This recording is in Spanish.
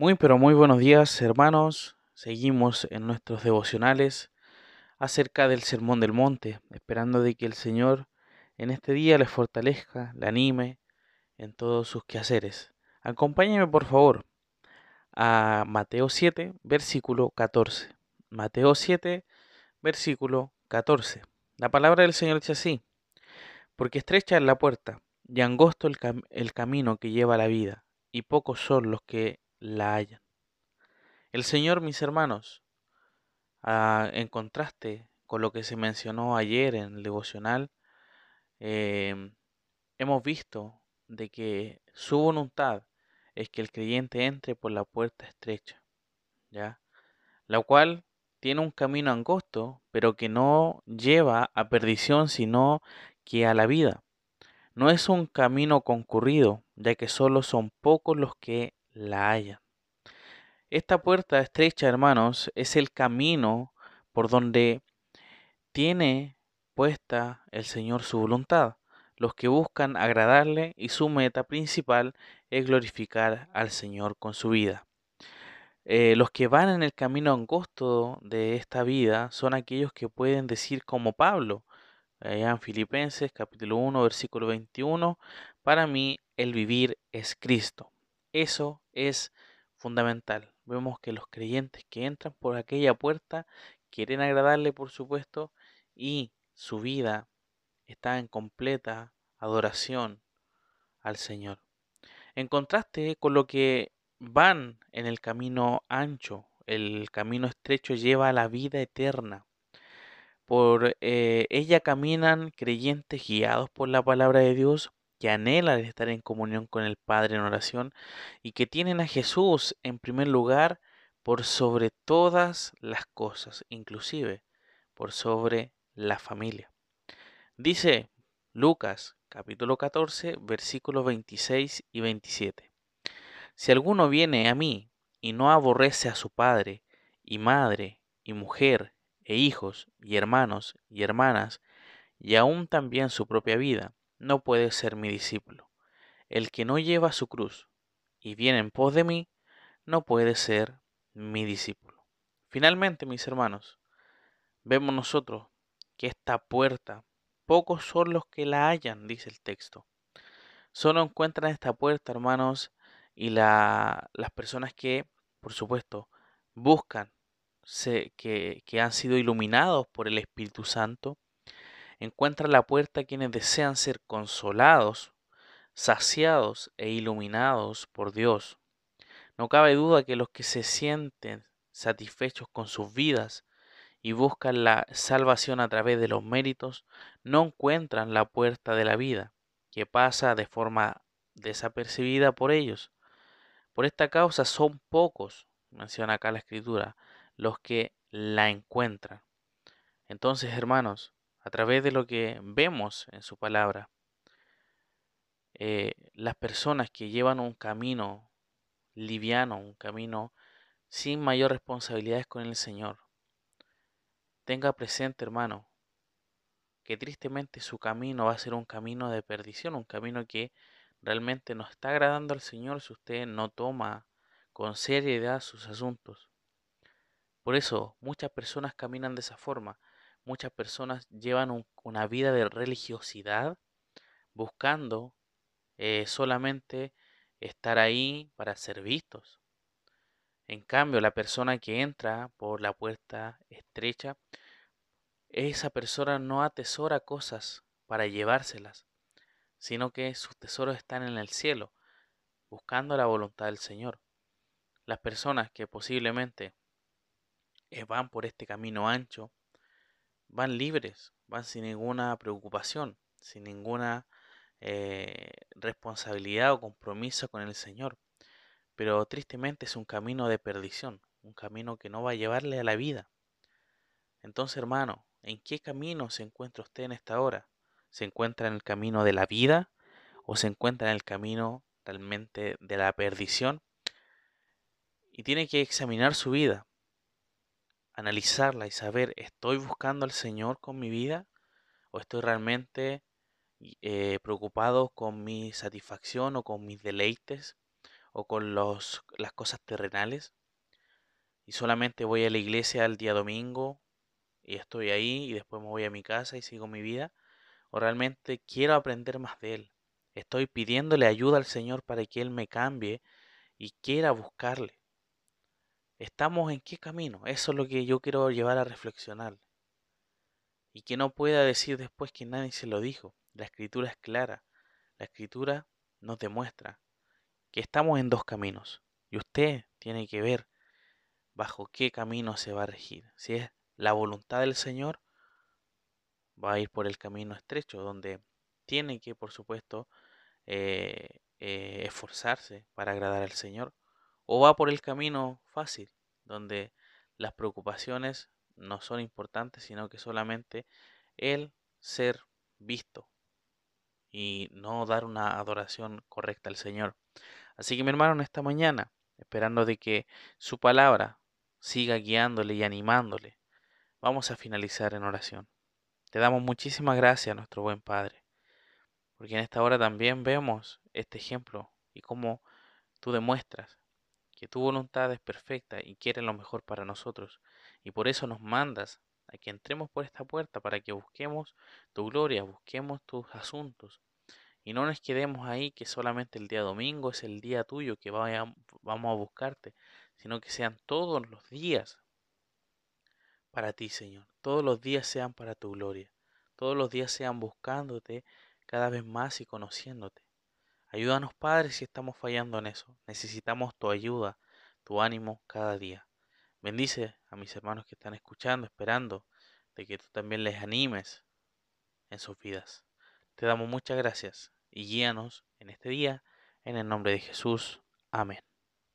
Muy pero muy buenos días hermanos. Seguimos en nuestros devocionales acerca del Sermón del Monte, esperando de que el Señor en este día les fortalezca, le anime en todos sus quehaceres. Acompáñenme por favor a Mateo 7, versículo 14. Mateo 7, versículo 14. La palabra del Señor dice así, porque estrecha es la puerta y angosto el, el camino que lleva a la vida, y pocos son los que la hayan. El Señor, mis hermanos, ah, en contraste con lo que se mencionó ayer en el devocional, em, hemos visto de que su voluntad es que el creyente entre por la puerta estrecha, ¿ya? La cual tiene un camino angosto, pero que no lleva a perdición, sino que a la vida. No es un camino concurrido, ya que solo son pocos los que la hayan. Esta puerta estrecha, hermanos, es el camino por donde tiene puesta el Señor su voluntad. Los que buscan agradarle y su meta principal es glorificar al Señor con su vida. Eh, los que van en el camino angosto de esta vida son aquellos que pueden decir como Pablo, allá en Filipenses capítulo 1 versículo 21, para mí el vivir es Cristo. Eso es fundamental. Vemos que los creyentes que entran por aquella puerta quieren agradarle, por supuesto, y su vida está en completa adoración al Señor. En contraste con lo que van en el camino ancho, el camino estrecho lleva a la vida eterna. Por eh, ella caminan creyentes guiados por la palabra de Dios, que anhelan estar en comunión con el Padre en oración y que tienen a Jesús en primer lugar por sobre todas las cosas, inclusive por sobre la familia. Dice Lucas capítulo 14 versículos 26 y 27. Si alguno viene a mí y no aborrece a su padre y madre y mujer e hijos y hermanos y hermanas y aún también su propia vida, no puede ser mi discípulo. El que no lleva su cruz y viene en pos de mí, no puede ser mi discípulo. Finalmente, mis hermanos, vemos nosotros que esta puerta, pocos son los que la hallan, dice el texto. Solo encuentran esta puerta, hermanos, y las personas que, por supuesto, buscan que, que han sido iluminados por el Espíritu Santo, encuentra la puerta quienes desean ser consolados, saciados e iluminados por Dios. No cabe duda que los que se sienten satisfechos con sus vidas y buscan la salvación a través de los méritos, no encuentran la puerta de la vida, que pasa de forma desapercibida por ellos. Por esta causa son pocos, menciona acá la escritura, los que la encuentran. Entonces, hermanos, a través de lo que vemos en su palabra. Eh, las personas que llevan un camino liviano, un camino sin mayor responsabilidades con el Señor, tenga presente, hermano, que tristemente su camino va a ser un camino de perdición, un camino que realmente no está agradando al Señor si usted no toma con seriedad sus asuntos. Por eso muchas personas caminan de esa forma, muchas personas llevan una vida de religiosidad buscando eh, solamente estar ahí para ser vistos. En cambio, la persona que entra por la puerta estrecha, esa persona no atesora cosas para llevárselas, sino que sus tesoros están en el cielo, buscando la voluntad del Señor. Las personas que posiblemente eh, van por este camino ancho, van libres, van sin ninguna preocupación, sin ninguna eh, responsabilidad o compromiso con el Señor. Pero tristemente es un camino de perdición, un camino que no va a llevarle a la vida. Entonces, hermano, ¿en qué camino se encuentra usted en esta hora? ¿Se encuentra en el camino de la vida o se encuentra en el camino realmente de la perdición? Y tiene que examinar su vida, analizarla y saber, ¿estoy buscando al Señor con mi vida? ¿O estoy realmente eh, preocupado con mi satisfacción o con mis deleites? o con los, las cosas terrenales y solamente voy a la iglesia el día domingo y estoy ahí y después me voy a mi casa y sigo mi vida o realmente quiero aprender más de Él. Estoy pidiéndole ayuda al Señor para que Él me cambie y quiera buscarle. ¿Estamos en qué camino? Eso es lo que yo quiero llevar a reflexionar. Y que no pueda decir después que nadie se lo dijo. La escritura es clara. La escritura nos demuestra que estamos en dos caminos. Y usted tiene que ver bajo qué camino se va a regir. Si es la voluntad del Señor, va a ir por el camino estrecho, donde tiene que, por supuesto, eh, eh, esforzarse para agradar al Señor, o va por el camino fácil, donde las preocupaciones no son importantes, sino que solamente el ser visto y no dar una adoración correcta al Señor. Así que mi hermano, en esta mañana, esperando de que su palabra siga guiándole y animándole, vamos a finalizar en oración. Te damos muchísimas gracias, nuestro buen Padre, porque en esta hora también vemos este ejemplo y cómo tú demuestras que tu voluntad es perfecta y quiere lo mejor para nosotros, y por eso nos mandas a que entremos por esta puerta para que busquemos tu gloria, busquemos tus asuntos, y no nos quedemos ahí que solamente el día domingo es el día tuyo que vamos a buscarte, sino que sean todos los días para ti, Señor. Todos los días sean para tu gloria. Todos los días sean buscándote cada vez más y conociéndote. Ayúdanos, Padre, si estamos fallando en eso. Necesitamos tu ayuda, tu ánimo cada día. Bendice a mis hermanos que están escuchando, esperando de que tú también les animes en sus vidas. Te damos muchas gracias y guíanos en este día, en el nombre de Jesús. Amén.